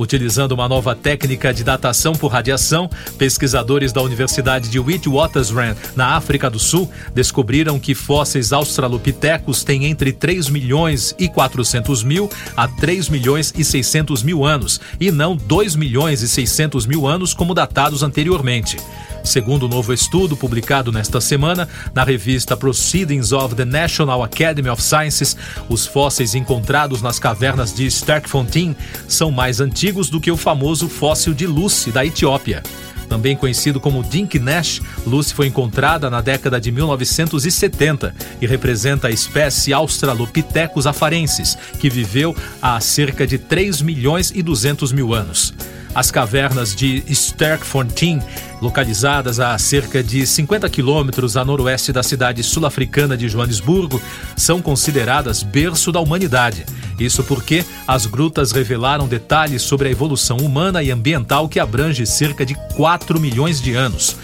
Utilizando uma nova técnica de datação por radiação, pesquisadores da Universidade de Witwatersrand, na África do Sul, descobriram que fósseis australopitecos têm entre 3 milhões e 400 mil a 3 milhões e 600 mil anos, e não 2 milhões e 600 mil anos como datados anteriormente. Segundo o um novo estudo publicado nesta semana na revista Proceedings of the National Academy of Sciences, os fósseis encontrados nas cavernas de Sterkfontein são mais antigos do que o famoso fóssil de Lucy, da Etiópia. Também conhecido como Dink Nash, Lucy foi encontrada na década de 1970 e representa a espécie Australopithecus afarensis, que viveu há cerca de 3 milhões e 200 mil anos. As cavernas de Sterkfontein, localizadas a cerca de 50 quilômetros a noroeste da cidade sul-africana de Joanesburgo, são consideradas berço da humanidade. Isso porque as grutas revelaram detalhes sobre a evolução humana e ambiental que abrange cerca de 4 milhões de anos.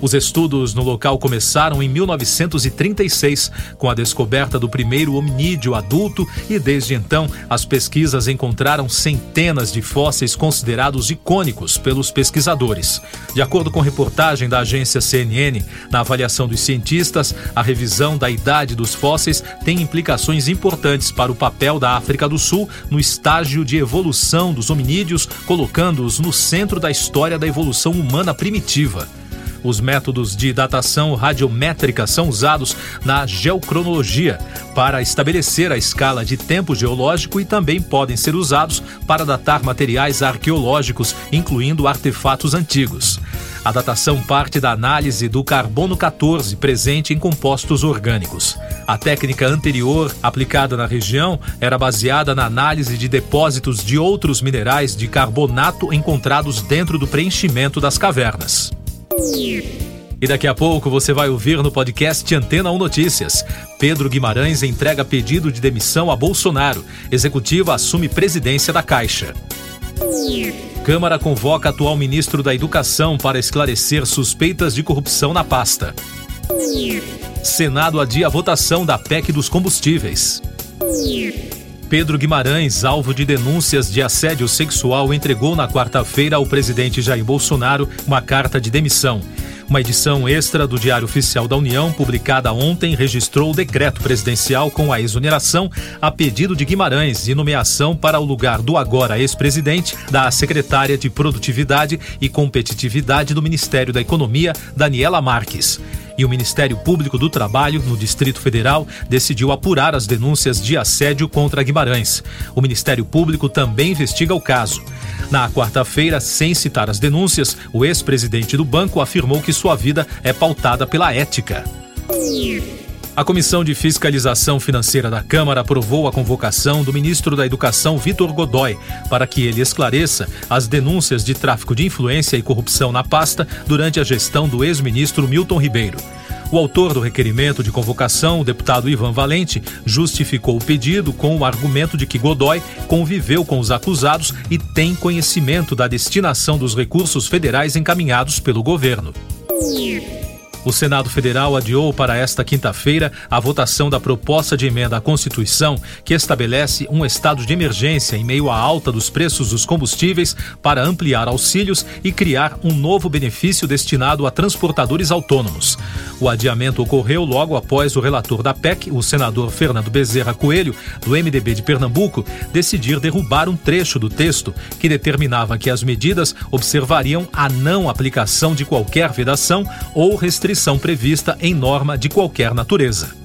Os estudos no local começaram em 1936, com a descoberta do primeiro hominídeo adulto, e desde então as pesquisas encontraram centenas de fósseis considerados icônicos pelos pesquisadores. De acordo com reportagem da agência CNN, na avaliação dos cientistas, a revisão da idade dos fósseis tem implicações importantes para o papel da África do Sul no estágio de evolução dos hominídeos, colocando-os no centro da história da evolução humana primitiva. Os métodos de datação radiométrica são usados na geocronologia para estabelecer a escala de tempo geológico e também podem ser usados para datar materiais arqueológicos, incluindo artefatos antigos. A datação parte da análise do carbono 14 presente em compostos orgânicos. A técnica anterior, aplicada na região, era baseada na análise de depósitos de outros minerais de carbonato encontrados dentro do preenchimento das cavernas. E daqui a pouco você vai ouvir no podcast Antena 1 Notícias. Pedro Guimarães entrega pedido de demissão a Bolsonaro. Executiva assume presidência da Caixa. Câmara convoca atual ministro da Educação para esclarecer suspeitas de corrupção na pasta. Senado adia a votação da PEC dos combustíveis. Pedro Guimarães, alvo de denúncias de assédio sexual, entregou na quarta-feira ao presidente Jair Bolsonaro uma carta de demissão. Uma edição extra do Diário Oficial da União, publicada ontem, registrou o decreto presidencial com a exoneração a pedido de Guimarães e nomeação para o lugar do agora ex-presidente da secretária de Produtividade e Competitividade do Ministério da Economia, Daniela Marques e o Ministério Público do Trabalho, no Distrito Federal, decidiu apurar as denúncias de assédio contra Guimarães. O Ministério Público também investiga o caso. Na quarta-feira, sem citar as denúncias, o ex-presidente do banco afirmou que sua vida é pautada pela ética. A Comissão de Fiscalização Financeira da Câmara aprovou a convocação do ministro da Educação, Vitor Godoy, para que ele esclareça as denúncias de tráfico de influência e corrupção na pasta durante a gestão do ex-ministro Milton Ribeiro. O autor do requerimento de convocação, o deputado Ivan Valente, justificou o pedido com o argumento de que Godoy conviveu com os acusados e tem conhecimento da destinação dos recursos federais encaminhados pelo governo. O Senado Federal adiou para esta quinta-feira a votação da proposta de emenda à Constituição que estabelece um estado de emergência em meio à alta dos preços dos combustíveis para ampliar auxílios e criar um novo benefício destinado a transportadores autônomos. O adiamento ocorreu logo após o relator da PEC, o senador Fernando Bezerra Coelho, do MDB de Pernambuco, decidir derrubar um trecho do texto que determinava que as medidas observariam a não aplicação de qualquer vedação ou restrição prevista em norma de qualquer natureza.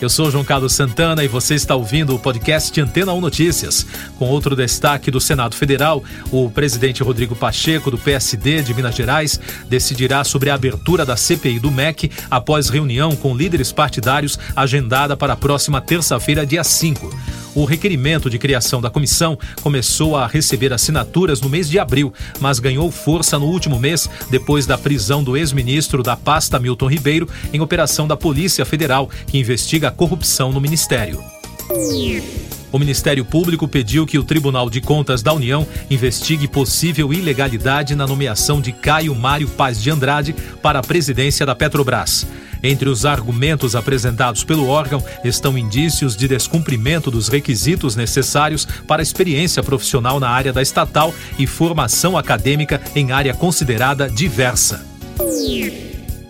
Eu sou João Carlos Santana e você está ouvindo o podcast Antena 1 Notícias. Com outro destaque do Senado Federal, o presidente Rodrigo Pacheco, do PSD de Minas Gerais, decidirá sobre a abertura da CPI do MEC após reunião com líderes partidários agendada para a próxima terça-feira, dia 5. O requerimento de criação da comissão começou a receber assinaturas no mês de abril, mas ganhou força no último mês depois da prisão do ex-ministro da pasta Milton Ribeiro em operação da Polícia Federal, que investiga a corrupção no ministério. O Ministério Público pediu que o Tribunal de Contas da União investigue possível ilegalidade na nomeação de Caio Mário Paz de Andrade para a presidência da Petrobras. Entre os argumentos apresentados pelo órgão estão indícios de descumprimento dos requisitos necessários para experiência profissional na área da estatal e formação acadêmica em área considerada diversa.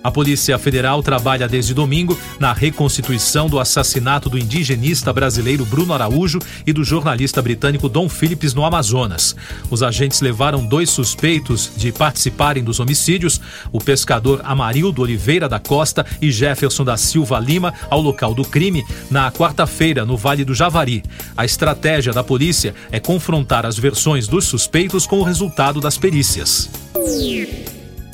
A Polícia Federal trabalha desde domingo na reconstituição do assassinato do indigenista brasileiro Bruno Araújo e do jornalista britânico Dom Phillips no Amazonas. Os agentes levaram dois suspeitos de participarem dos homicídios, o pescador Amarildo Oliveira da Costa e Jefferson da Silva Lima, ao local do crime, na quarta-feira, no Vale do Javari. A estratégia da polícia é confrontar as versões dos suspeitos com o resultado das perícias.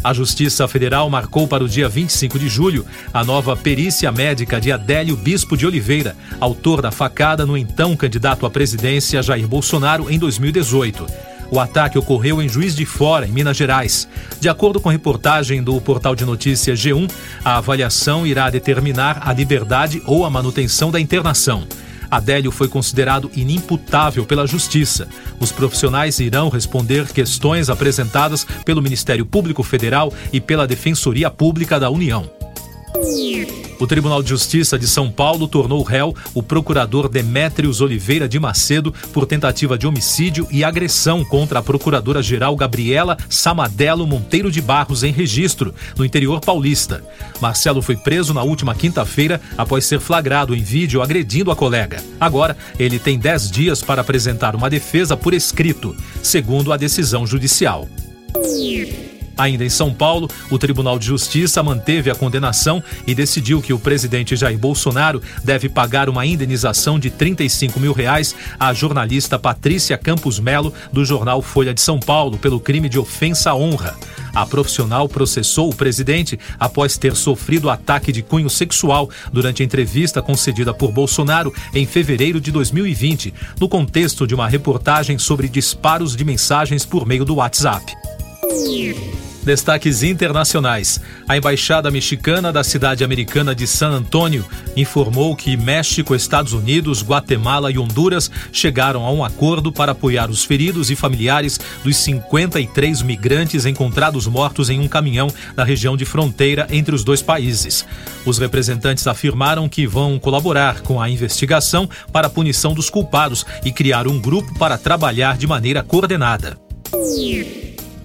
A Justiça Federal marcou para o dia 25 de julho a nova perícia médica de Adélio Bispo de Oliveira, autor da facada no então candidato à presidência Jair Bolsonaro em 2018. O ataque ocorreu em Juiz de Fora, em Minas Gerais. De acordo com reportagem do portal de notícias G1, a avaliação irá determinar a liberdade ou a manutenção da internação. Adélio foi considerado inimputável pela Justiça. Os profissionais irão responder questões apresentadas pelo Ministério Público Federal e pela Defensoria Pública da União. O Tribunal de Justiça de São Paulo tornou réu o procurador Demétrios Oliveira de Macedo por tentativa de homicídio e agressão contra a procuradora-geral Gabriela Samadelo Monteiro de Barros em registro, no interior paulista. Marcelo foi preso na última quinta-feira após ser flagrado em vídeo agredindo a colega. Agora, ele tem 10 dias para apresentar uma defesa por escrito, segundo a decisão judicial. Ainda em São Paulo, o Tribunal de Justiça manteve a condenação e decidiu que o presidente Jair Bolsonaro deve pagar uma indenização de 35 mil reais à jornalista Patrícia Campos Melo, do jornal Folha de São Paulo, pelo crime de ofensa à honra. A profissional processou o presidente após ter sofrido ataque de cunho sexual durante a entrevista concedida por Bolsonaro em fevereiro de 2020, no contexto de uma reportagem sobre disparos de mensagens por meio do WhatsApp. Destaques internacionais. A embaixada mexicana da cidade americana de San Antônio informou que México, Estados Unidos, Guatemala e Honduras chegaram a um acordo para apoiar os feridos e familiares dos 53 migrantes encontrados mortos em um caminhão na região de fronteira entre os dois países. Os representantes afirmaram que vão colaborar com a investigação para a punição dos culpados e criar um grupo para trabalhar de maneira coordenada.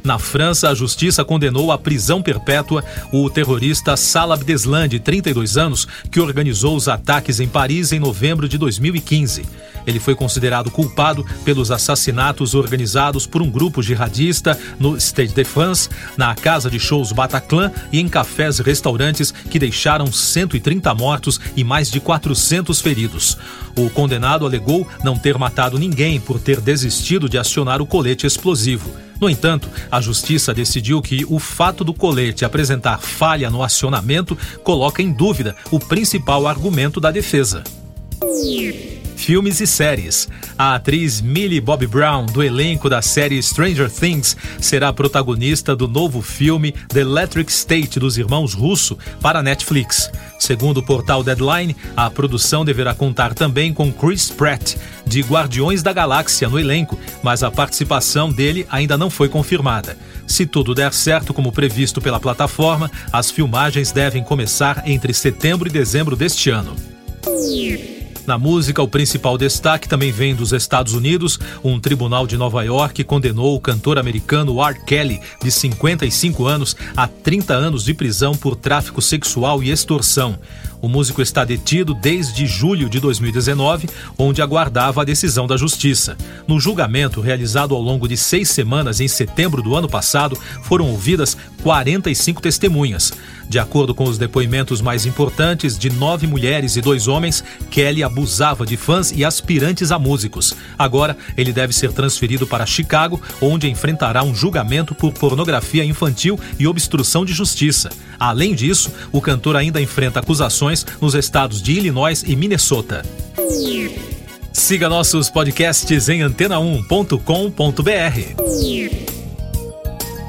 Na França, a justiça condenou à prisão perpétua o terrorista Salah Abdeslam, de 32 anos, que organizou os ataques em Paris em novembro de 2015. Ele foi considerado culpado pelos assassinatos organizados por um grupo jihadista no Stade de France, na casa de shows Bataclan e em cafés e restaurantes que deixaram 130 mortos e mais de 400 feridos. O condenado alegou não ter matado ninguém por ter desistido de acionar o colete explosivo. No entanto, a justiça decidiu que o fato do colete apresentar falha no acionamento coloca em dúvida o principal argumento da defesa filmes e séries. A atriz Millie Bobby Brown, do elenco da série Stranger Things, será protagonista do novo filme The Electric State dos irmãos Russo para a Netflix. Segundo o portal Deadline, a produção deverá contar também com Chris Pratt, de Guardiões da Galáxia, no elenco, mas a participação dele ainda não foi confirmada. Se tudo der certo como previsto pela plataforma, as filmagens devem começar entre setembro e dezembro deste ano. Na música, o principal destaque também vem dos Estados Unidos. Um tribunal de Nova York condenou o cantor americano R. Kelly, de 55 anos, a 30 anos de prisão por tráfico sexual e extorsão. O músico está detido desde julho de 2019, onde aguardava a decisão da justiça. No julgamento, realizado ao longo de seis semanas em setembro do ano passado, foram ouvidas 45 testemunhas. De acordo com os depoimentos mais importantes de nove mulheres e dois homens, Kelly abusava de fãs e aspirantes a músicos. Agora, ele deve ser transferido para Chicago, onde enfrentará um julgamento por pornografia infantil e obstrução de justiça. Além disso, o cantor ainda enfrenta acusações nos estados de Illinois e Minnesota. Siga nossos podcasts em antena1.com.br.